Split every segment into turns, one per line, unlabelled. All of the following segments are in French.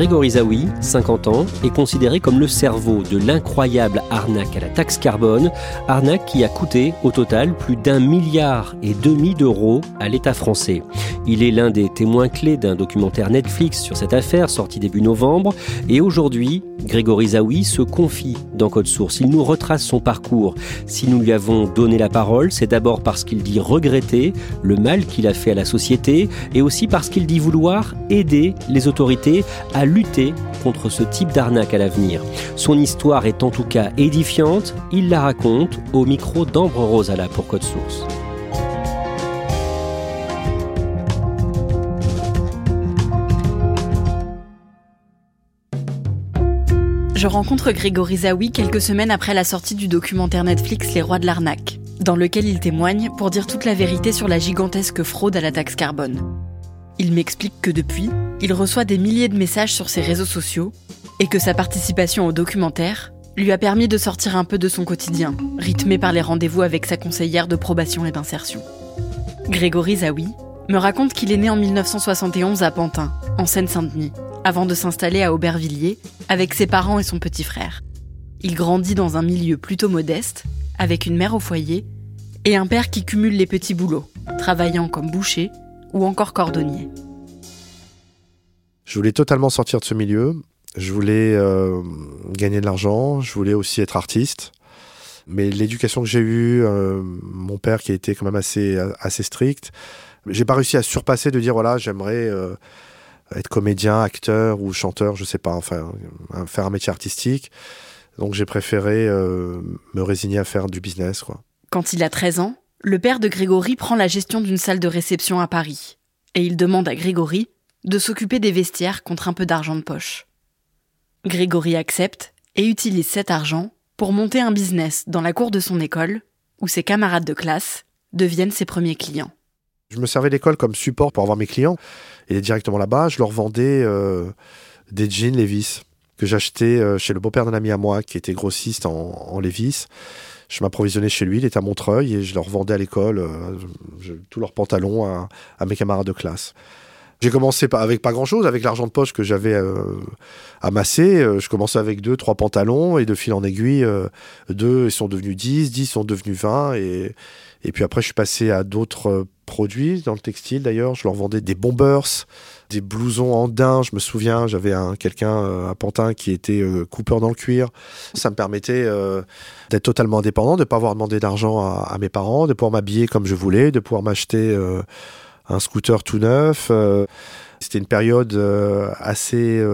Grégory Zawi, 50 ans, est considéré comme le cerveau de l'incroyable arnaque à la taxe carbone, arnaque qui a coûté au total plus d'un milliard et demi d'euros à l'État français. Il est l'un des témoins clés d'un documentaire Netflix sur cette affaire sorti début novembre et aujourd'hui, Grégory Zawi se confie dans Code Source. Il nous retrace son parcours. Si nous lui avons donné la parole, c'est d'abord parce qu'il dit regretter le mal qu'il a fait à la société et aussi parce qu'il dit vouloir aider les autorités à lutter contre ce type d'arnaque à l'avenir. Son histoire est en tout cas édifiante. Il la raconte au micro d'Ambre Rosala pour Code Source.
Je rencontre Grégory Zawi quelques semaines après la sortie du documentaire Netflix Les Rois de l'arnaque, dans lequel il témoigne pour dire toute la vérité sur la gigantesque fraude à la taxe carbone. Il m'explique que depuis, il reçoit des milliers de messages sur ses réseaux sociaux et que sa participation au documentaire lui a permis de sortir un peu de son quotidien, rythmé par les rendez-vous avec sa conseillère de probation et d'insertion. Grégory Zawi me raconte qu'il est né en 1971 à Pantin, en Seine-Saint-Denis, avant de s'installer à Aubervilliers avec ses parents et son petit frère. Il grandit dans un milieu plutôt modeste, avec une mère au foyer et un père qui cumule les petits boulots, travaillant comme boucher ou encore cordonnier.
Je voulais totalement sortir de ce milieu. Je voulais euh, gagner de l'argent. Je voulais aussi être artiste. Mais l'éducation que j'ai eue, euh, mon père qui a été quand même assez, assez strict, j'ai pas réussi à surpasser de dire voilà, j'aimerais euh, être comédien, acteur ou chanteur, je sais pas, enfin, faire un métier artistique. Donc j'ai préféré me résigner à faire du business. Quoi.
Quand il a 13 ans, le père de Grégory prend la gestion d'une salle de réception à Paris. Et il demande à Grégory de s'occuper des vestiaires contre un peu d'argent de poche. Grégory accepte et utilise cet argent pour monter un business dans la cour de son école, où ses camarades de classe deviennent ses premiers clients.
Je me servais d'école comme support pour avoir mes clients. Et directement là-bas, je leur vendais euh, des jeans Levis que j'achetais euh, chez le beau-père d'un ami à moi qui était grossiste en, en Levis. Je m'approvisionnais chez lui, il était à Montreuil et je leur vendais à l'école euh, tous leurs pantalons à, mes camarades de classe. J'ai commencé avec pas grand-chose, avec l'argent de poche que j'avais euh, amassé. je commençais avec deux, trois pantalons et de fil en aiguille, deux ils sont devenus dix, dix sont devenus vingt et, et puis après je suis passé à d'autres produits dans le textile d'ailleurs. Je leur vendais des bombers, des blousons en daim. Je me souviens, j'avais un, quelqu'un euh, à Pantin qui était euh, coupeur dans le cuir. Ça me permettait euh, d'être totalement indépendant, de ne pas avoir demandé d'argent à, mes parents, de pouvoir m'habiller comme je voulais, de pouvoir m'acheter un scooter tout neuf. C'était une période assez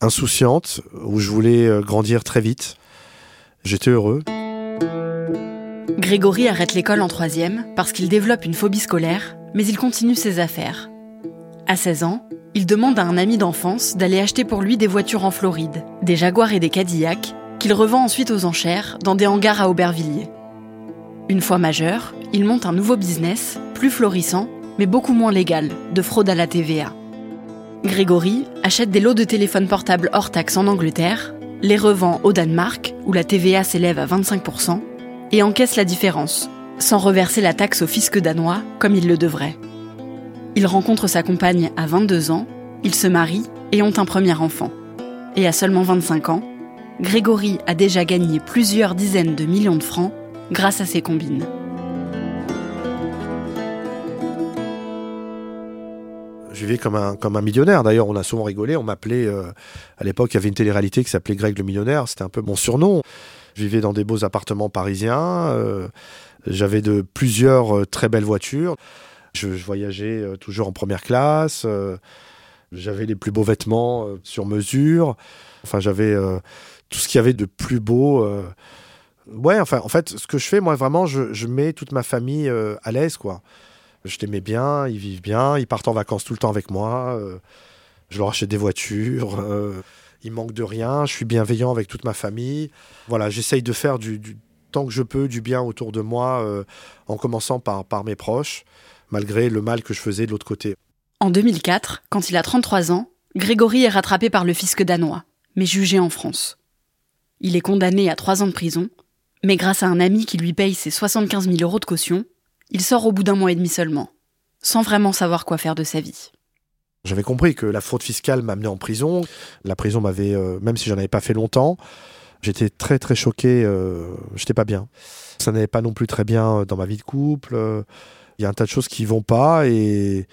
insouciante où je voulais grandir très vite. J'étais heureux.
Grégory arrête l'école en troisième parce qu'il développe une phobie scolaire, mais il continue ses affaires. À 16 ans, il demande à un ami d'enfance d'aller acheter pour lui des voitures en Floride, des Jaguars et des Cadillacs, qu'il revend ensuite aux enchères dans des hangars à Aubervilliers. Une fois majeur, il monte un nouveau business, plus florissant, mais beaucoup moins légale, de fraude à la TVA. Grégory achète des lots de téléphones portables hors taxe en Angleterre, les revend au Danemark, où la TVA s'élève à 25%, et encaisse la différence, sans reverser la taxe au fisc danois comme il le devrait. Il rencontre sa compagne à 22 ans, ils se marient et ont un premier enfant. Et à seulement 25 ans, Grégory a déjà gagné plusieurs dizaines de millions de francs grâce à ses combines.
Je vivais comme un, millionnaire. D'ailleurs, on a souvent rigolé. On m'appelait, euh, à l'époque, il y avait une télé-réalité qui s'appelait Greg le millionnaire. C'était un peu mon surnom. Je vivais dans des beaux appartements parisiens. Euh, j'avais de plusieurs euh, très belles voitures. Je, voyageais toujours en première classe. j'avais les plus beaux vêtements sur mesure. Enfin, j'avais tout ce qu'il y avait de plus beau. Ouais, enfin, en fait, ce que je fais, moi, vraiment, je, mets toute ma famille à l'aise, quoi. Je t'aimais bien, ils vivent bien, ils partent en vacances tout le temps avec moi. Euh, je leur achète des voitures. Euh, ils manquent de rien. Je suis bienveillant avec toute ma famille. Voilà, j'essaye de faire du, tant que je peux du bien autour de moi, euh, en commençant par mes proches, malgré le mal que je faisais de l'autre côté.
En 2004, quand il a 33 ans, Grégory est rattrapé par le fisc danois, mais jugé en France. Il est condamné à trois ans de prison, mais grâce à un ami qui lui paye ses 75 000 euros de caution, il sort au bout d'un mois et demi seulement, sans vraiment savoir quoi faire de sa vie.
J'avais compris que la fraude fiscale m'amenait en prison. La prison m'avait, euh, même si j'en avais pas fait longtemps, j'étais très très choqué. Euh, j'étais pas bien. Ça n'allait pas non plus très bien dans ma vie de couple. Il y a un tas de choses qui vont pas et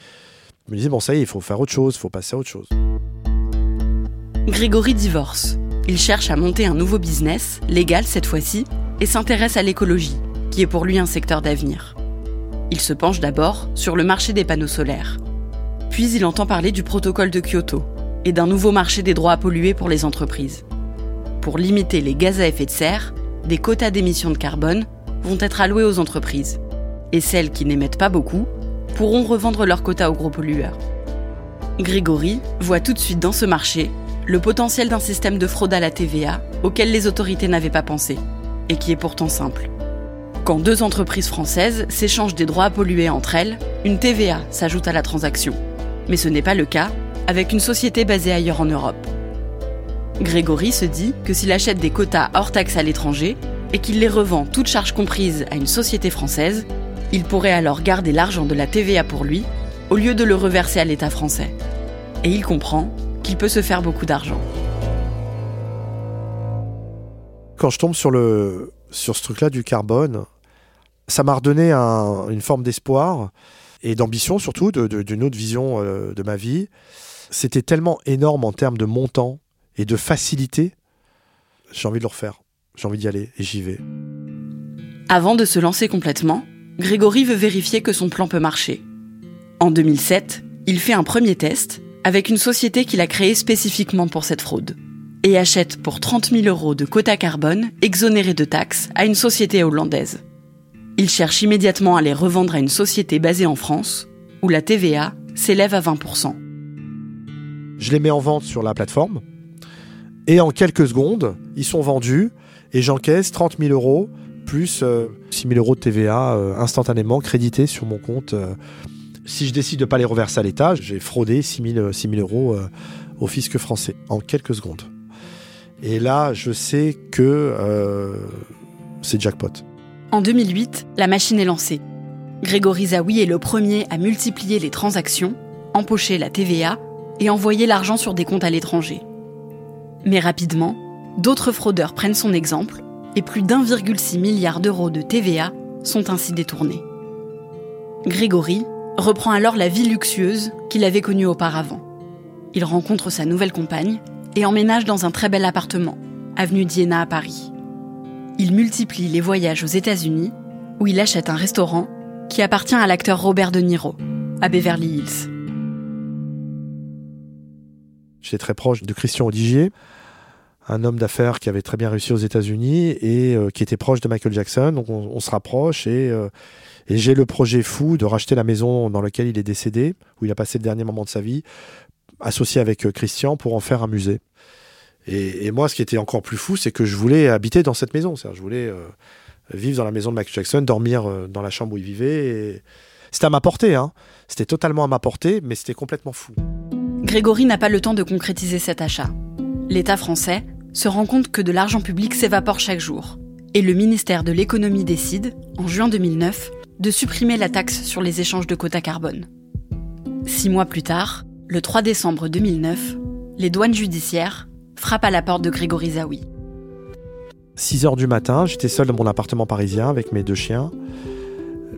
je me disais bon ça y est, il faut faire autre chose, il faut passer à autre chose.
Grégory divorce. Il cherche à monter un nouveau business, légal cette fois-ci, et s'intéresse à l'écologie, qui est pour lui un secteur d'avenir. Il se penche d'abord sur le marché des panneaux solaires. Puis il entend parler du protocole de Kyoto et d'un nouveau marché des droits à polluer pour les entreprises. Pour limiter les gaz à effet de serre, des quotas d'émissions de carbone vont être alloués aux entreprises. Et celles qui n'émettent pas beaucoup pourront revendre leurs quotas aux gros pollueurs. Grégory voit tout de suite dans ce marché le potentiel d'un système de fraude à la TVA auquel les autorités n'avaient pas pensé, et qui est pourtant simple. Quand deux entreprises françaises s'échangent des droits à polluer entre elles, une TVA s'ajoute à la transaction. Mais ce n'est pas le cas avec une société basée ailleurs en Europe. Grégory se dit que s'il achète des quotas hors taxe à l'étranger et qu'il les revend toutes charges comprises à une société française, il pourrait alors garder l'argent de la TVA pour lui au lieu de le reverser à l'État français. Et il comprend qu'il peut se faire beaucoup d'argent.
Quand je tombe sur, le, sur ce truc-là du carbone, ça m'a redonné une forme d'espoir et d'ambition surtout, d'une autre vision euh, de ma vie. C'était tellement énorme en termes de montant et de facilité. J'ai envie de le refaire. J'ai envie d'y aller et j'y vais.
Avant de se lancer complètement, Grégory veut vérifier que son plan peut marcher. En 2007, il fait un premier test avec une société qu'il a créée spécifiquement pour cette fraude et achète pour 30 000 euros de quotas carbone exonérés de taxes à une société hollandaise. Il cherche immédiatement à les revendre à une société basée en France, où la TVA s'élève à 20%.
Je les mets en vente sur la plateforme, et en quelques secondes, ils sont vendus, et j'encaisse 30 000 euros, plus 6 euh, 000 euros de TVA euh, instantanément crédités sur mon compte. Euh. si je décide de ne pas les reverser à l'État, j'ai fraudé 6 000, euros au fisc français, en quelques secondes. Et là, je sais que c'est jackpot.
En 2008, la machine est lancée. Grégory Zawi est le premier à multiplier les transactions, empocher la TVA et envoyer l'argent sur des comptes à l'étranger. Mais rapidement, d'autres fraudeurs prennent son exemple et plus d'1,6 milliard d'euros de TVA sont ainsi détournés. Grégory reprend alors la vie luxueuse qu'il avait connue auparavant. Il rencontre sa nouvelle compagne et emménage dans un très bel appartement, avenue d'Iéna à Paris il multiplie les voyages aux États-Unis, où il achète un restaurant qui appartient à l'acteur Robert De Niro, à Beverly Hills.
J'étais très proche de Christian Audigier, un homme d'affaires qui avait très bien réussi aux États-Unis et euh, qui était proche de Michael Jackson. Donc on, se rapproche euh, et, j'ai le projet fou de racheter la maison dans laquelle il est décédé, où il a passé le dernier moment de sa vie, associé avec euh, Christian pour en faire un musée. Et, moi, ce qui était encore plus fou, c'est que je voulais habiter dans cette maison. Je voulais vivre dans la maison de Michael Jackson, dormir dans la chambre où il vivait. C'était à ma portée, hein. C'était totalement à ma portée, mais c'était complètement fou.
Grégory n'a pas le temps de concrétiser cet achat. L'État français se rend compte que de l'argent public s'évapore chaque jour. Et le ministère de l'économie décide, en juin 2009, de supprimer la taxe sur les échanges de quotas carbone. Six mois plus tard, le 3 décembre 2009, les douanes judiciaires frappent à la porte de Grégory Zawi.
6 heures du matin, j'étais seul dans mon appartement parisien avec mes deux chiens.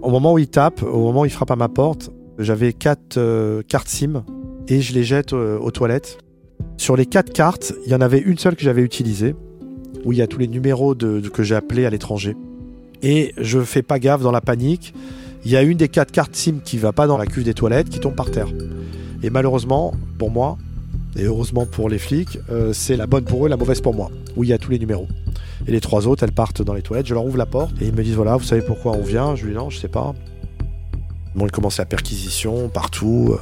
Au moment où il tape, au moment où il frappe à ma porte, j'avais quatre euh, cartes SIM et je les jette euh, aux toilettes. Sur les quatre cartes, il y en avait une seule que j'avais utilisée, où il y a tous les numéros de, que j'ai appelés à l'étranger. Et je fais pas gaffe dans la panique. Il y a une des quatre cartes SIM qui va pas dans la cuve des toilettes, qui tombe par terre. Et malheureusement, pour moi, et heureusement pour les flics, euh, c'est la bonne pour eux, la mauvaise pour moi, où il y a tous les numéros. Et les trois autres, elles partent dans les toilettes. Je leur ouvre la porte et ils me disent voilà, vous savez pourquoi on vient? Je lui dis non, je sais pas. Bon, ils commencent la perquisition partout.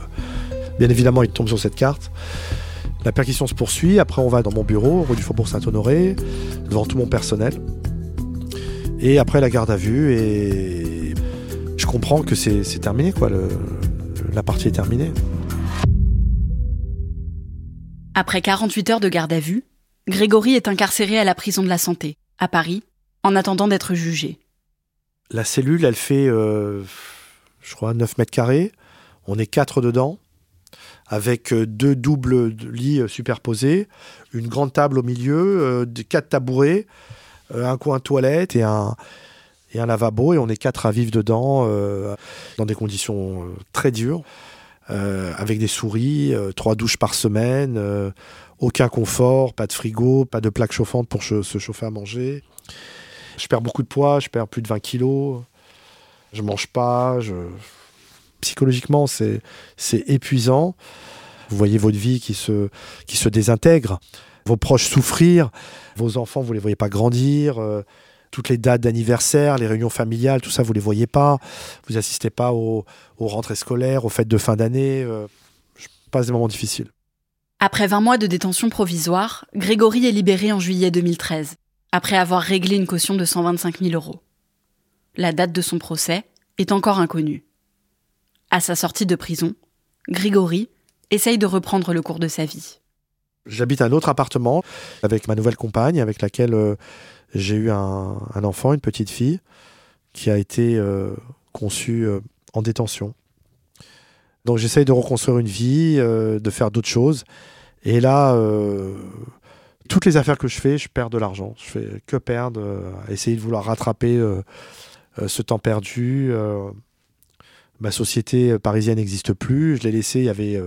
Bien évidemment, ils tombent sur cette carte. La perquisition se poursuit. Après, on va dans mon bureau, rue du Faubourg Saint-Honoré, devant tout mon personnel. Et après, la garde à vue. Et je comprends que c'est terminé, quoi. la partie est terminée.
Après 48 heures de garde à vue, Grégory est incarcéré à la prison de la Santé, à Paris, en attendant d'être jugé.
La cellule, elle fait, euh, je crois, 9 mètres carrés. On est quatre dedans, avec euh, deux doubles lits euh, superposés, une grande table au milieu, quatre tabourets, un coin toilette et un, lavabo. Et on est quatre à vivre dedans, dans des conditions très dures. avec des souris, trois douches par semaine, aucun confort, pas de frigo, pas de plaque chauffante pour se chauffer à manger. Je perds beaucoup de poids, je perds plus de 20 kilos. Je mange pas. Psychologiquement, c'est épuisant. Vous voyez votre vie qui se, qui se désintègre, vos proches souffrir, vos enfants, vous les voyez pas grandir. Euh, toutes les dates d'anniversaire, les réunions familiales, tout ça, vous les voyez pas. Vous assistez pas aux, rentrées scolaires, aux fêtes de fin d'année. Euh, je des moments difficiles.
Après 20 mois de détention provisoire, Grégory est libéré en juillet 2013, après avoir réglé une caution de 125 000 euros. La date de son procès est encore inconnue. À sa sortie de prison, Grégory essaye de reprendre le cours de sa vie.
J'habite un autre appartement avec ma nouvelle compagne, avec laquelle euh, j'ai eu un, enfant, une petite fille, qui a été euh, conçue euh, en détention. Donc j'essaye de reconstruire une vie, de faire d'autres choses. Et là, toutes les affaires que je fais, je perds de l'argent. Je fais que perdre, essayer de vouloir rattraper ce temps perdu. Ma société parisienne n'existe plus. Je l'ai laissée, il y avait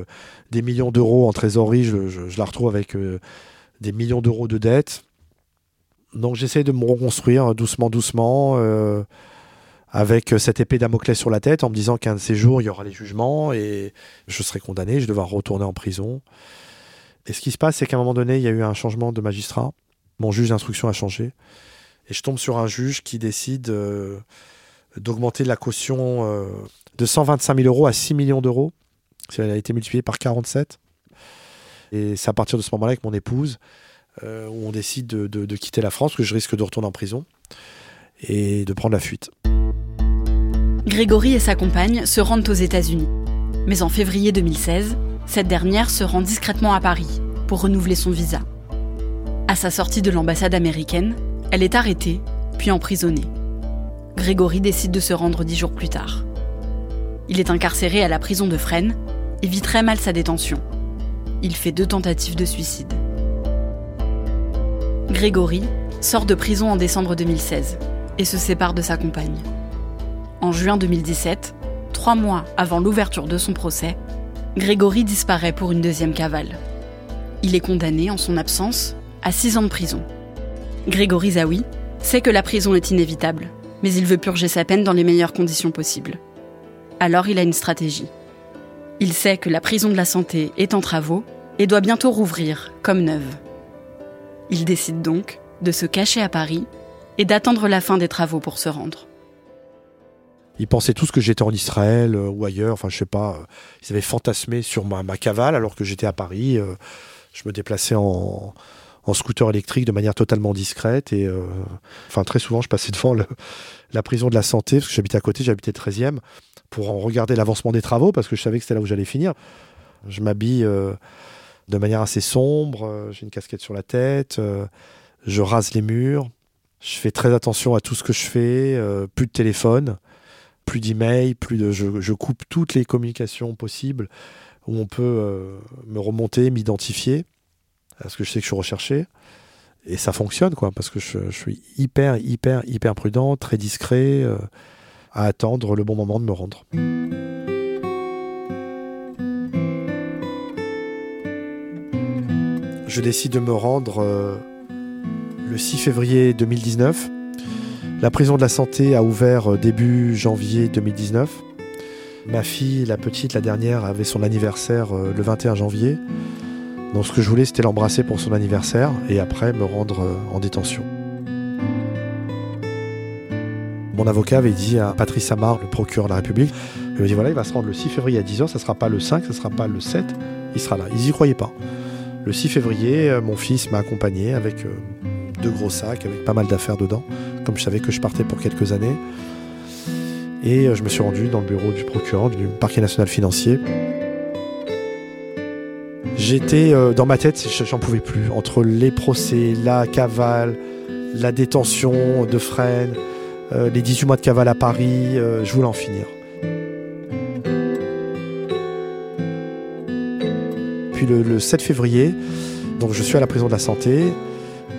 des millions d'euros en trésorerie. Je, la retrouve avec des millions d'euros de dettes. Donc j'essaie de me reconstruire doucement, doucement, avec cette épée Damoclès sur la tête, en me disant qu'un de ces jours, il y aura les jugements et je serai condamné, je devoir retourner en prison. Et ce qui se passe, c'est qu'à un moment donné, il y a eu un changement de magistrat. Mon juge d'instruction a changé. Et je tombe sur un juge qui décide euh, d'augmenter la caution euh, de 125 000 euros à 6 millions d'euros. Elle a été multipliée par 47. Et c'est à partir de ce moment-là avec mon épouse euh, où on décide de, de, quitter la France, que je risque de retourner en prison et de prendre la fuite.
Grégory et sa compagne se rendent aux États-Unis. Mais en février 2016, cette dernière se rend discrètement à Paris pour renouveler son visa. À sa sortie de l'ambassade américaine, elle est arrêtée, puis emprisonnée. Grégory décide de se rendre dix jours plus tard. Il est incarcéré à la prison de Fresnes et vit très mal sa détention. Il fait deux tentatives de suicide. Grégory sort de prison en décembre 2016 et se sépare de sa compagne. En juin 2017, trois mois avant l'ouverture de son procès, Grégory disparaît pour une deuxième cavale. Il est condamné, en son absence, à six ans de prison. Grégory Zawi sait que la prison est inévitable, mais il veut purger sa peine dans les meilleures conditions possibles. Alors il a une stratégie. Il sait que la prison de la santé est en travaux et doit bientôt rouvrir comme neuve. Il décide donc de se cacher à Paris et d'attendre la fin des travaux pour se rendre.
Ils pensaient tous que j'étais en Israël euh, ou ailleurs. Enfin, je sais pas. Euh, ils avaient fantasmé sur ma, cavale alors que j'étais à Paris. Euh, je me déplaçais en, scooter électrique de manière totalement discrète. Et enfin, très souvent, je passais devant la prison de la santé parce que j'habitais à côté. J'habitais 13e pour en regarder l'avancement des travaux parce que je savais que c'était là où j'allais finir. Je m'habille euh, de manière assez sombre, euh, j'ai une casquette sur la tête, euh, je rase les murs, je fais très attention à tout ce que je fais, plus de téléphone, plus d'email, plus de, je, coupe toutes les communications possibles où on peut me remonter, m'identifier, parce que je sais que je suis recherché. Et ça fonctionne, quoi, parce que je, suis hyper, hyper, hyper prudent, très discret, à attendre le bon moment de me rendre. je décide de me rendre euh, le 6 février 2019. La prison de la santé a ouvert euh, début janvier 2019. Ma fille, la petite, la dernière, avait son anniversaire euh, le 21 janvier. Donc ce que je voulais, c'était l'embrasser pour son anniversaire et après me rendre en détention. Mon avocat avait dit à Patrice Amar, le procureur de la République, il m'a dit voilà, il va se rendre le 6 février à 10h, ça ne sera pas le 5, ça ne sera pas le 7, il sera là. Ils n'y croyaient pas. Le 6 février, euh, mon fils m'a accompagné avec euh, deux gros sacs avec pas mal d'affaires dedans, comme je savais que je partais pour quelques années. Et euh, je me suis rendu dans le bureau du procureur du parquet national financier. J'étais dans ma tête, j'en pouvais plus. Entre les procès, la cavale, la détention de Fresnes, les 18 mois de cavale à Paris, je voulais en finir. Puis le, 7 février, donc je suis à la prison de la santé.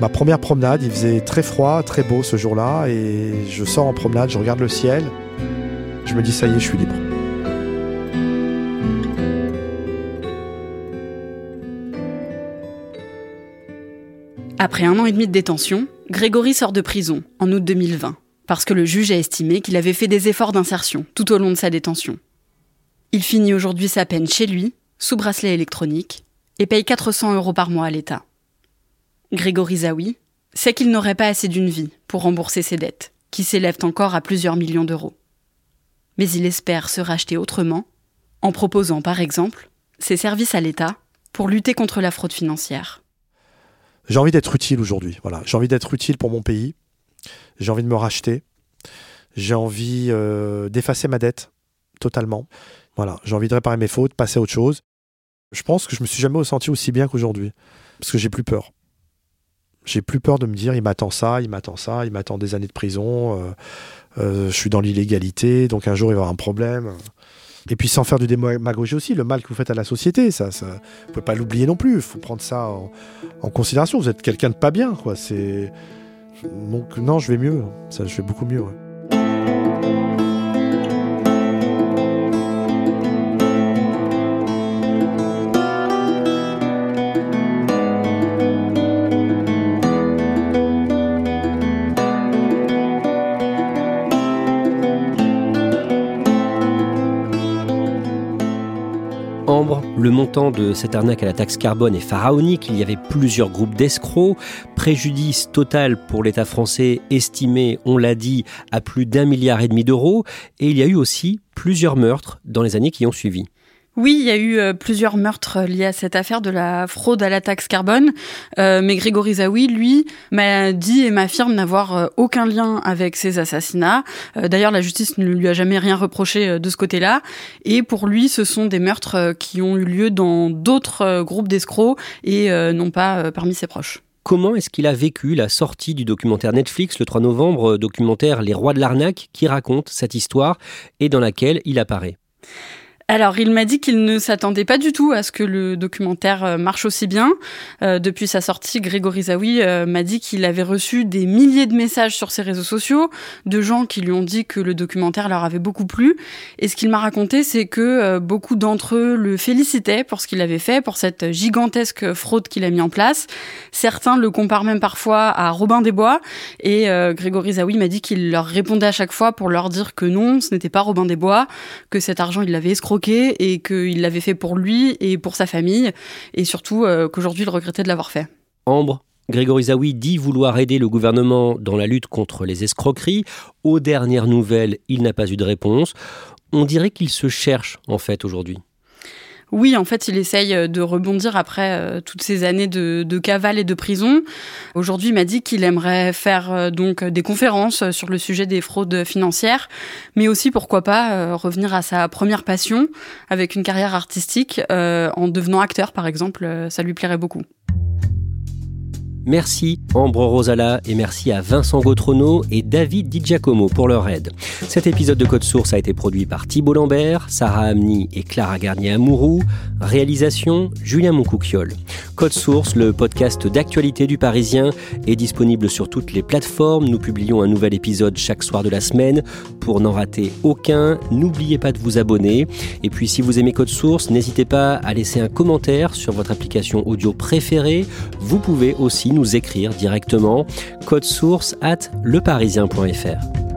Ma première promenade, il faisait très froid, très beau ce jour-là, et je sors en promenade, je regarde le ciel, je me dis ça y est, je suis libre.
Après un an et demi de détention, Grégory sort de prison en août 2020, parce que le juge a estimé qu'il avait fait des efforts d'insertion tout au long de sa détention. Il finit aujourd'hui sa peine chez lui, sous bracelet électronique, et paye 400 euros par mois à l'État. Grégory Zawi sait qu'il n'aurait pas assez d'une vie pour rembourser ses dettes, qui s'élèvent encore à plusieurs millions d'euros. Mais il espère se racheter autrement, en proposant par exemple ses services à l'État pour lutter contre la fraude financière.
J'ai envie d'être utile aujourd'hui. Voilà, j'ai envie d'être utile pour mon pays. J'ai envie de me racheter. J'ai envie euh, d'effacer ma dette totalement. Voilà, j'ai envie de réparer mes fautes, passer à autre chose. Je pense que je me suis jamais ressenti aussi bien qu'aujourd'hui. Parce que j'ai plus peur. J'ai plus peur de me dire il m'attend ça, il m'attend ça, il m'attend des années de prison, euh, euh, je suis dans l'illégalité, donc un jour il va y avoir un problème. Et puis sans faire du démagogie aussi, le mal que vous faites à la société, ça, ça vous pouvez pas l'oublier non plus. Il faut prendre ça en, considération. Vous êtes quelqu'un de pas bien, quoi. C'est donc non, je vais mieux. Ça, je vais beaucoup mieux.
Le montant de cette arnaque à la taxe carbone est pharaonique. Il y avait plusieurs groupes d'escrocs. Préjudice total pour l'État français estimé, on l'a dit, à plus d'un milliard et demi d'euros. Et il y a eu aussi plusieurs meurtres dans les années qui ont suivi.
Oui, il y a eu euh, plusieurs meurtres liés à cette affaire de la fraude à la taxe carbone, euh, mais Grégory Zawi, lui, m'a dit et m'affirme n'avoir euh, aucun lien avec ces assassinats. D'ailleurs, la justice ne lui a jamais rien reproché de ce côté-là, et pour lui, ce sont des meurtres qui ont eu lieu dans d'autres groupes d'escrocs et non pas parmi ses proches.
Comment est-ce qu'il a vécu la sortie du documentaire Netflix le 3 novembre, documentaire Les Rois de l'arnaque, qui raconte cette histoire et dans laquelle il apparaît?
Alors, il m'a dit qu'il ne s'attendait pas du tout à ce que le documentaire euh, marche aussi bien. Euh, depuis sa sortie, Grégory Zawi euh, m'a dit qu'il avait reçu des milliers de messages sur ses réseaux sociaux de gens qui lui ont dit que le documentaire leur avait beaucoup plu. Et ce qu'il m'a raconté, c'est que beaucoup d'entre eux le félicitaient pour ce qu'il avait fait, pour cette gigantesque fraude qu'il a mis en place. Certains le comparent même parfois à Robin des Bois. Et Grégory Zawi m'a dit qu'il leur répondait à chaque fois pour leur dire que non, ce n'était pas Robin des Bois, que cet argent, il l'avait escroqué et qu'il l'avait fait pour lui et pour sa famille et surtout euh, qu'aujourd'hui il regrettait de l'avoir fait.
Ambre, Grégory Zawi dit vouloir aider le gouvernement dans la lutte contre les escroqueries. Aux dernières nouvelles, il n'a pas eu de réponse. On dirait qu'il se cherche en fait aujourd'hui.
Oui, en fait, il essaye de rebondir après toutes ces années de, de, cavale et de prison. Aujourd'hui, il m'a dit qu'il aimerait faire donc des conférences sur le sujet des fraudes financières, mais aussi pourquoi pas revenir à sa première passion avec une carrière artistique en devenant acteur, par exemple. Ça lui plairait beaucoup.
Merci Ambre Rosala et merci à Vincent Gautrono et David Di Giacomo pour leur aide. Cet épisode de Code Source a été produit par Thibault Lambert, Sarah Amni et Clara Garnier-Amouroux. Réalisation Julien Moncouquiole. Code Source, le podcast d'actualité du Parisien, est disponible sur toutes les plateformes. Nous publions un nouvel épisode chaque soir de la semaine. Pour n'en rater aucun, n'oubliez pas de vous abonner. Et puis si vous aimez Code Source, n'hésitez pas à laisser un commentaire sur votre application audio préférée. Vous pouvez aussi nous écrire directement code source at leparisien.fr.